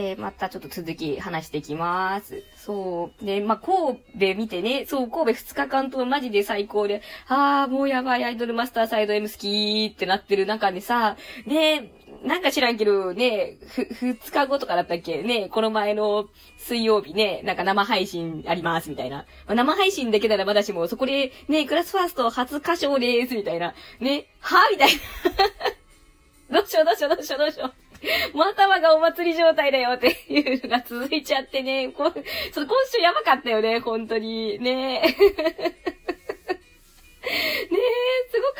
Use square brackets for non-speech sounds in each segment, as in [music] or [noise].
で、またちょっと続き話していきます。そう。で、まあ、神戸見てね、そう、神戸2日間とマジで最高で、あー、もうやばい、アイドルマスターサイド M 好きーってなってる中でさ、ね、なんか知らんけど、ね、ふ、二日後とかだったっけ？ね、この前の水曜日ね、なんか生配信ありますみたいな。まあ、生配信だけならまだしも、そこで、ね、クラスファースト初歌唱ですみたいな。ね、はみたいな。[laughs] どうしよう？どうしよう？どうしよう？どうしよう？もう頭がお祭り状態だよっていうのが続いちゃってね、こちょっと今週やばかったよね、本当に。ねえ [laughs] ねえ、すごか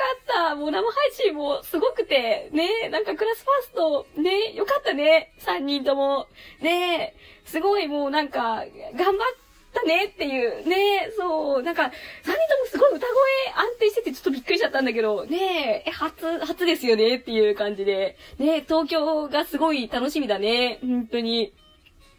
った。もう生配信もすごくて、ねえ、なんかクラスファースト、ねえ、よかったね。3人とも。ねえ、すごいもうなんか、頑張ったねっていう、ねえ、そう、なんか、3人ともすごい歌声安定しててちょっとびっくりしちゃったんだけど、ねえ、初、初ですよねっていう感じで、ねえ、東京がすごい楽しみだね。本当に。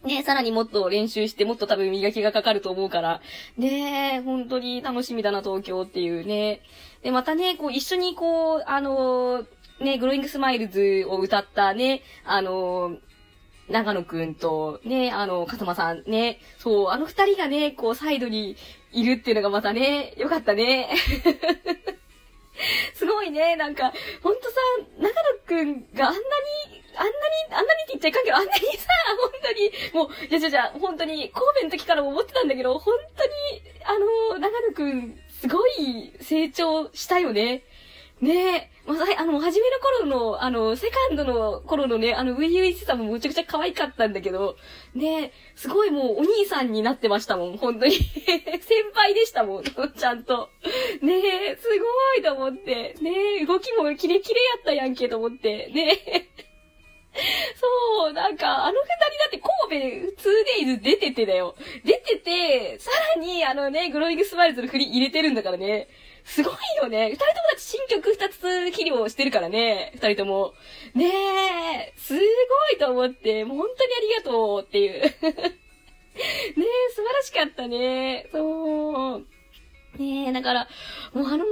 ね、さらにもっと練習して、もっと多分磨きがかかると思うから、ね本当に楽しみだな、東京っていうね。で、またね、こう、一緒にこう、あのー、ね、 Growing Smiles を歌ったね、あのー、長野くんと、ね、あの、かとまさんね、そう、あの二人がね、こう、サイドにいるっていうのがまたね、よかったね。[laughs] すごいね、なんか、ほんとさ、長野くんがあんなにあんなに、あんなにって言っちゃいかんけど、あんなにさ、本当に、もう、じゃじゃじゃ、本当に、神戸の時からも思ってたんだけど、本当に、あの、長野くん、すごい成長したよね。ねえ。まあ、あの、初めの頃の、あの、セカンドの頃のね、あの、ウィイさんもむちゃくちゃ可愛かったんだけど、ねえすごいもうお兄さんになってましたもん、本当に。[laughs] 先輩でしたもん、ちゃんと。ねえ、すごいと思って。ねえ、動きもキレキレやったやんけと思って。ねえ。そう、なんか、あの二人だって神戸 2days 出ててだよ。出てて、さらにあのね、 Growing Smiles の振り入れてるんだからね。すごいよね。二人ともだって新曲二つ披露してるからね。二人とも。ねえ、すごいと思って、もう本当にありがとうっていう。[laughs] ねえ、素晴らしかったね。そう。ねえ、だから、もうあの生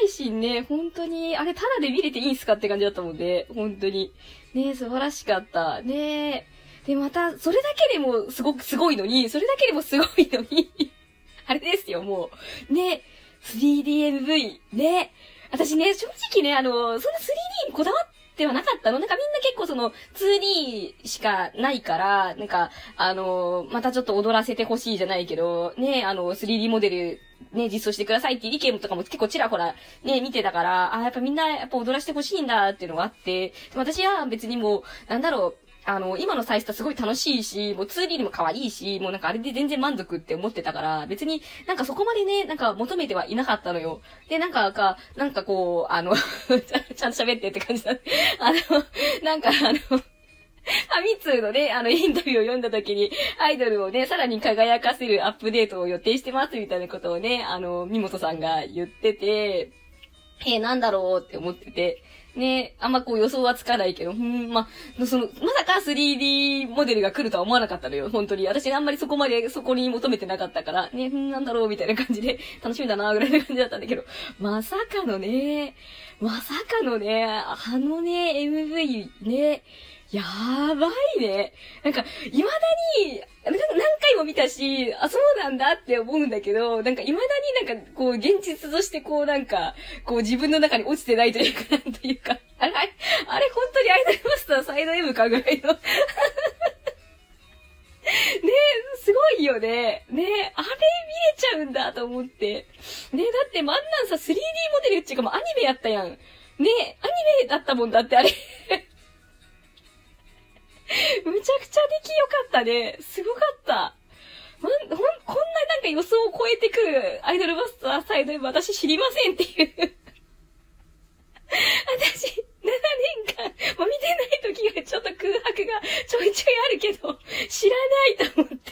配信ね、本当に、あれただで見れていいんすかって感じだったもんね。本当に。ねえ、素晴らしかった。ねえ。で、また、それだけでもすごくすごいのに、それだけでもすごいのに [laughs] あれですよ、もう。ねえ 3DMV。ね私ね、正直ね、あの、そんな 3D にこだわってはなかったのなんかみんな結構その 2D しかないから、なんか、あの、またちょっと踊らせてほしいじゃないけど、ね、あの、3D モデルね、実装してくださいっていう意見とかも結構ちらほらね、見てたから、あ、やっぱみんなやっぱ踊らせてほしいんだっていうのがあって、私は別にもう、なんだろう、あの、今のサイスタすごい楽しいし、もう 2D にも可愛いし、もうなんかあれで全然満足って思ってたから、別になんかそこまでね、なんか求めてはいなかったのよ。で、なんかか、なんかこう、あの [laughs] ちゃんと喋ってって感じだ。あの、なんかあのファミ通のね、あの、インタビューを読んだ時に、アイドルをね、さらに輝かせるアップデートを予定してますみたいなことをね、あの、ミモトさんが言ってて、え、なんだろうって思ってて、ね、あんまこう予想はつかないけど、うん、まその、まさか 3D モデルが来るとは思わなかったのよ、本当に。私あんまりそこまでそこに求めてなかったから、ね、ん、なんだろうみたいな感じで、楽しみだな、ぐらいな感じだったんだけど、まさかのね、まさかのね、あのね、MV ね、やばいね。なんか、未だに、何回も見たし、あ、そうなんだって思うんだけど、なんか未だになんか、こう、現実としてこうなんか、こう自分の中に落ちてないというか、なんというか、あれ、あれ本当にアイドルマスターサイド M かぐらいの [laughs] ねえ、すごいよね。ねえ、あれ見れちゃうんだと思って。ねえ、だってまんなんさ 3D モデルっていうかもうアニメやったやん。ねえ、アニメだったもんだってあれ [laughs] むちゃくちゃ出来よかったね。すごかった。ま、ほん、こんななんか予想を超えてくるアイドルバスターサイド私知りませんっていう [laughs] 私、7年間、もう見てない時がちょっと空白がちょいちょいあるけど、知らないと思って。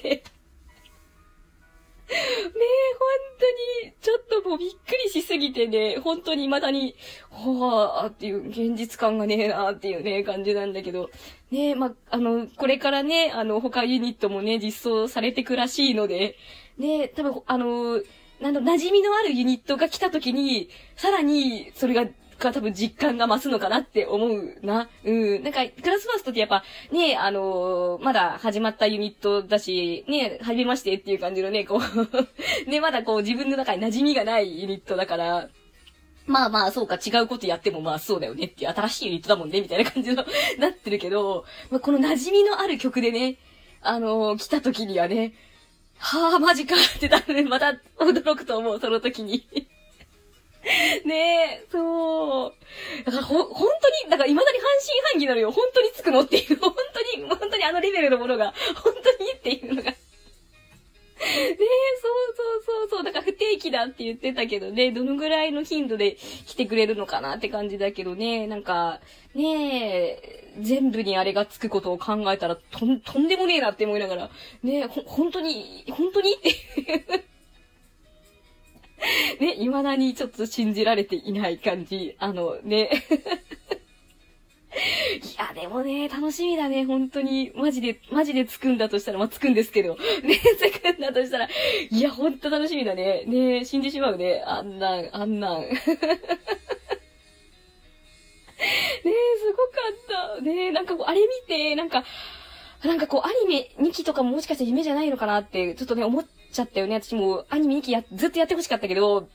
りしすぎてね、本当に未だに、ほわーっていう現実感がねえなーっていうね、感じなんだけど、ね、ま、あの、これからね、あの、他ユニットもね、実装されてくらしいので、ね、多分、あの、なんだ、馴染みのあるユニットが来た時に、さらに、それがが多分実感が増すのかなって思うな。うん。なんか、クラスファーストってやっぱ、ね、あのー、まだ始まったユニットだし、ね、はじめましてっていう感じのね、こう [laughs] ね、まだこう自分の中に馴染みがないユニットだから、まあまあ、そうか、違うことやってもまあそうだよねっていう新しいユニットだもんね、みたいな感じの [laughs] なってるけど、まあ、この馴染みのある曲でね、あのー、来た時にはね、はあ、マジかって多分また驚くと思う、その時に [laughs] ねえ、そう。だからほ、本当に、だから未だに半信半疑なのよ。本当につくのっていう、[laughs] 本当に、本当にあのレベルのものが、本当にっていうのがねえ、そうそうそうそう。だから不定期だって言ってたけどね、どのぐらいの頻度で来てくれるのかなって感じだけどね、なんか、ねえ、全部にあれがつくことを考えたら、とん、とんでもねえなって思いながら、ねえ、ほ、本当に、本当にって [laughs] ね、未だにちょっと信じられていない感じ。あの、ね。[laughs] いや、でもね、楽しみだね、本当に。マジで、マジでつくんだとしたら、まあ、つくんですけど。[laughs] ね、つくんだとしたら、いや、ほんと楽しみだね。ね、死んでしまうね。あんなん、あんなん。ねえ、すごかった。ねえ、なんかこう、あれ見て、なんか、なんかこう、アニメ2期とかももしかしたら夢じゃないのかなって、ちょっとね、思っちゃったよね。私もアニメ2期や、ずっとやってほしかったけど、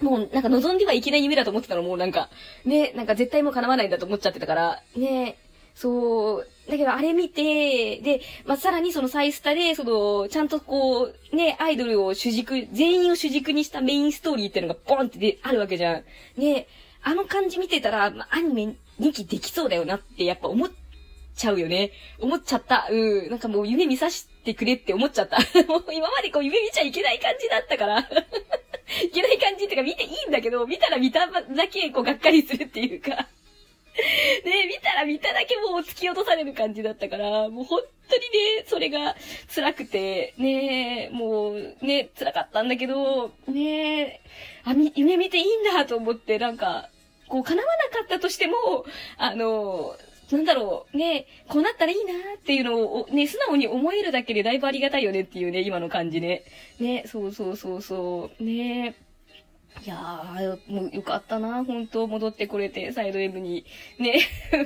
もうなんか望んではいけない夢だと思ってたの、もうなんか。ね、なんか絶対もう叶わないんだと思っちゃってたから。ね、そう。だけどあれ見て、で、まあ、さらにそのサイスタで、その、ちゃんとこう、ね、アイドルを主軸、全員を主軸にしたメインストーリーっていうのがボンってであるわけじゃん。ね、あの感じ見てたら、まあ、アニメ2期できそうだよなってやっぱ思っちゃうよね。思っちゃった。うん。なんかもう夢見さしてくれって思っちゃった。[laughs] もう今までこう夢見ちゃいけない感じだったから。[laughs] いけない感じっていうか見ていいんだけど、見たら見ただけこうがっかりするっていうか [laughs] ね見たら見ただけもう突き落とされる感じだったから、もう本当にね、それが辛くて、ねもうね、辛かったんだけど、ねあ、み、夢見ていいんだと思って、なんか、こう叶わなかったとしても、あの、なんだろう、ね、こうなったらいいなっていうのを、ね、素直に思えるだけでだいぶありがたいよねっていうね、今の感じね。ね、そうそうそうそう、ね。いやー、もうよかったな、本当戻ってこれて、サイド M に。ね。ほ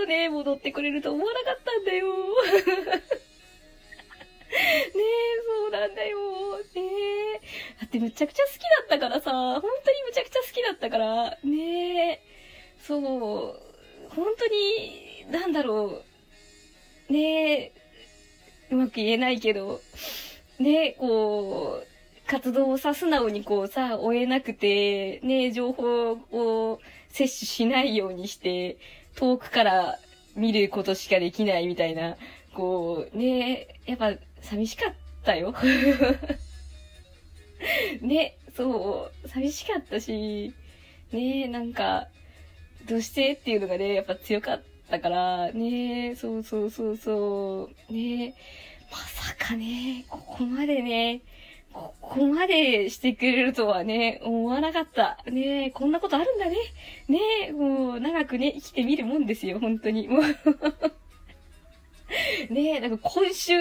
んとね、戻ってくれると思わなかったんだよ。[laughs] ねえ、そうなんだよ。ねえ。だってむちゃくちゃ好きだったからさ、本当にむちゃくちゃ好きだったから、ねえ。そう、本当に、なんだろう、ねうまく言えないけど、ねこう、活動をさ、素直にこうさ、追えなくて、ね情報を摂取しないようにして、遠くから見ることしかできないみたいな、こう、ねやっぱ寂しかったよ。[laughs] ね、そう、寂しかったし、ねなんか、どうして？っていうのがね、やっぱ強かったから、ね、そうそうそうそう、ね、まさかね、ここまでね、ここまでしてくれるとはね、思わなかった。ねえこんなことあるんだね。ねえもう長くね、生きてみるもんですよ、本当に。もう [laughs] ねえ、なんか今週、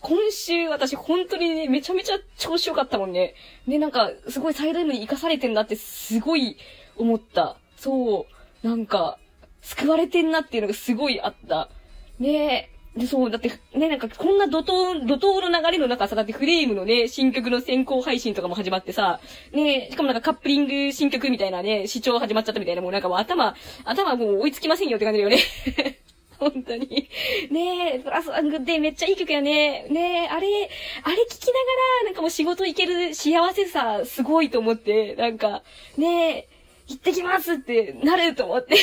今週私本当にね、めちゃめちゃ調子良かったもんね。ね、なんかすごいサイド M に活かされてんだってすごい思った。そう。なんか、救われてんなっていうのがすごいあった。ねえ。で、そう、だって、ね、なんか、こんな怒涛、怒涛の流れの中さ、だってフレームのね、新曲の先行配信とかも始まってさ、ねしかもなんかカップリング新曲みたいなね、視聴始まっちゃったみたいな、もうなんかもう頭、頭もう追いつきませんよって感じだよね。[laughs] 本当に。ねえ、プラスワングッデーめっちゃいい曲やね。ねえ、あれ、あれ聞きながら、なんかもう仕事行ける幸せさ、すごいと思って、なんか、ねえ、行ってきますってなると思って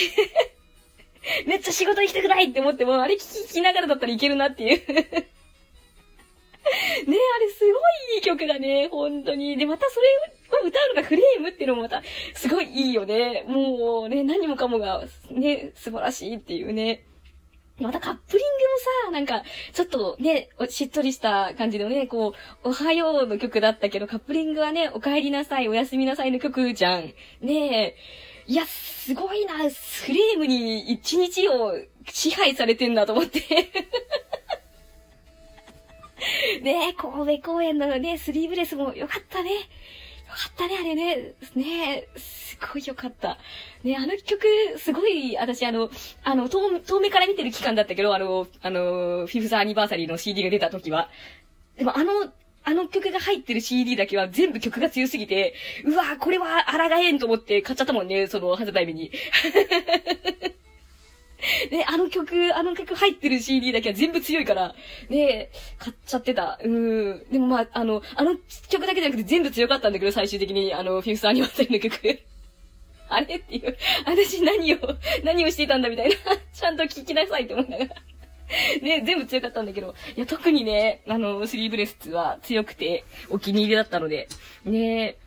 [laughs] めっちゃ仕事行きたくないって思っても、あれ聞きながらだったらいけるなっていう [laughs] ねあれすごいいい曲だね、本当に。で、またそれを歌うのがフレームっていうのもまた、すごいいいよね。もうね、何もかもが、ね、素晴らしいっていうね。またカップリングもさ、なんか、ちょっとね、しっとりした感じのね、こう、おはようの曲だったけど、カップリングはね、お帰りなさい、おやすみなさいの曲じゃん。ねえ。いや、すごいな、フレームに一日を支配されてんだと思って [laughs] ねえ、神戸公園のね、スリーブレスもよかったね。よかったね、あれね。ねすごいよかった。ね、あの曲、すごい、私あの、あの、遠、遠目から見てる期間だったけど、あの、あの、フィフスアニバーサリーの CD が出た時は。でもあの、あの曲が入ってる CD だけは全部曲が強すぎて、うわこれは抗えんと思って買っちゃったもんね、その発売日に。[laughs] ね、あの曲、あの曲入ってる CD だけは全部強いから、ね、買っちゃってた。うん。でもまあ、あの、あの曲だけじゃなくて全部強かったんだけど、最終的に、あの、フィフスアニバーサリーの曲。[laughs] あれっていう、私何を、何をしていたんだみたいな。[laughs] ちゃんと聞きなさいって思いながら。ね、全部強かったんだけど、いや、特にね、あの、スリーブレスは強くて、お気に入りだったので、ね、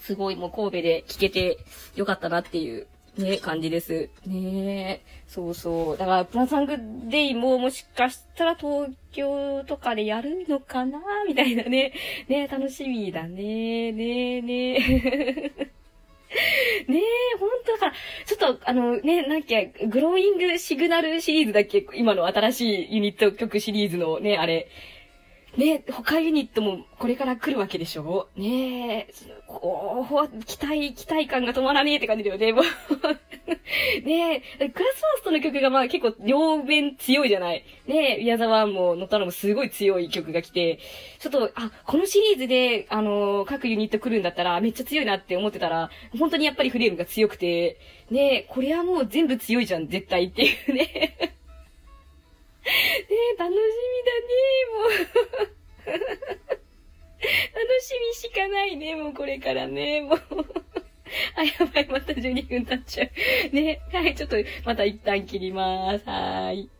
すごいもう神戸で聴けてよかったなっていうね、感じです。ねそうそう。だから、プラサングデイももしかしたら東京とかでやるのかなみたいなね。ね楽しみだね。ねね [laughs] ねえ、ほんとだから、ちょっと、あの、ね、なんけ、グローイングシグナルシリーズだっけ？今の新しいユニット曲シリーズのね、あれ。ね、他ユニットもこれから来るわけでしょ？ねえ、こう、期待、期待感が止まらねえって感じだよね、もう [laughs] ねえ、クラスファーストの曲がまあ結構両面強いじゃない？ねえ、宮沢も乗ったのもすごい強い曲が来て、ちょっと、あ、このシリーズで、あのー、各ユニット来るんだったらめっちゃ強いなって思ってたら、本当にやっぱりフレームが強くて、ねえ、これはもう全部強いじゃん、絶対っていうね。え、楽しみだね、もう。[laughs] 楽しみしかないね、もうこれからね、もう。[laughs] あ、やばい、また12分経っちゃう。ね、はい、ちょっと、また一旦切ります。はーい。